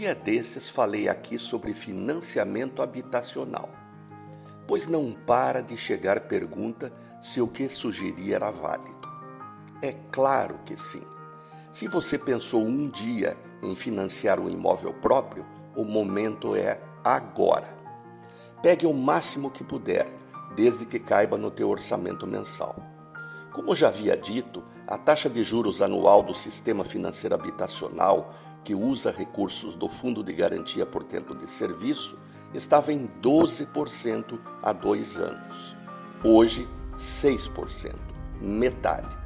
dia desses falei aqui sobre financiamento habitacional, pois não para de chegar pergunta se o que sugeri era válido. É claro que sim. Se você pensou um dia em financiar um imóvel próprio, o momento é agora. Pegue o máximo que puder, desde que caiba no teu orçamento mensal. Como já havia dito, a taxa de juros anual do sistema financeiro habitacional que usa recursos do Fundo de Garantia por Tempo de Serviço, estava em 12% há dois anos. Hoje, 6%, metade.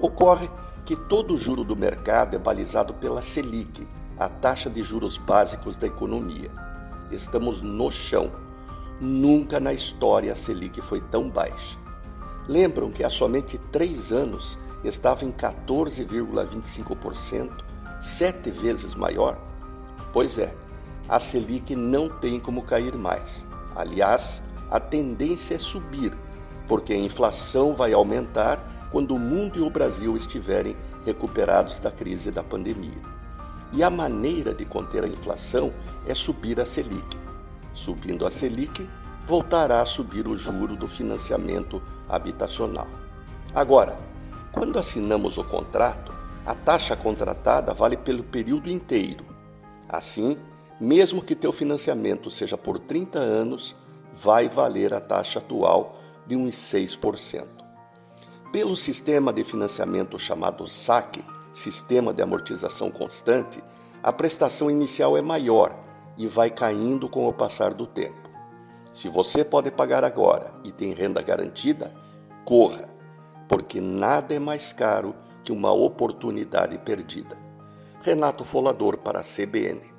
Ocorre que todo o juro do mercado é balizado pela Selic, a taxa de juros básicos da economia. Estamos no chão. Nunca na história a Selic foi tão baixa. Lembram que há somente três anos estava em 14,25% sete vezes maior? Pois é, a Selic não tem como cair mais. Aliás, a tendência é subir, porque a inflação vai aumentar quando o mundo e o Brasil estiverem recuperados da crise da pandemia. E a maneira de conter a inflação é subir a Selic. Subindo a Selic, voltará a subir o juro do financiamento habitacional. Agora, quando assinamos o contrato, a taxa contratada vale pelo período inteiro. Assim, mesmo que teu financiamento seja por 30 anos, vai valer a taxa atual de uns 6%. Pelo sistema de financiamento chamado SAC, Sistema de Amortização Constante, a prestação inicial é maior e vai caindo com o passar do tempo. Se você pode pagar agora e tem renda garantida, corra, porque nada é mais caro que uma oportunidade perdida. Renato Folador para a CBN.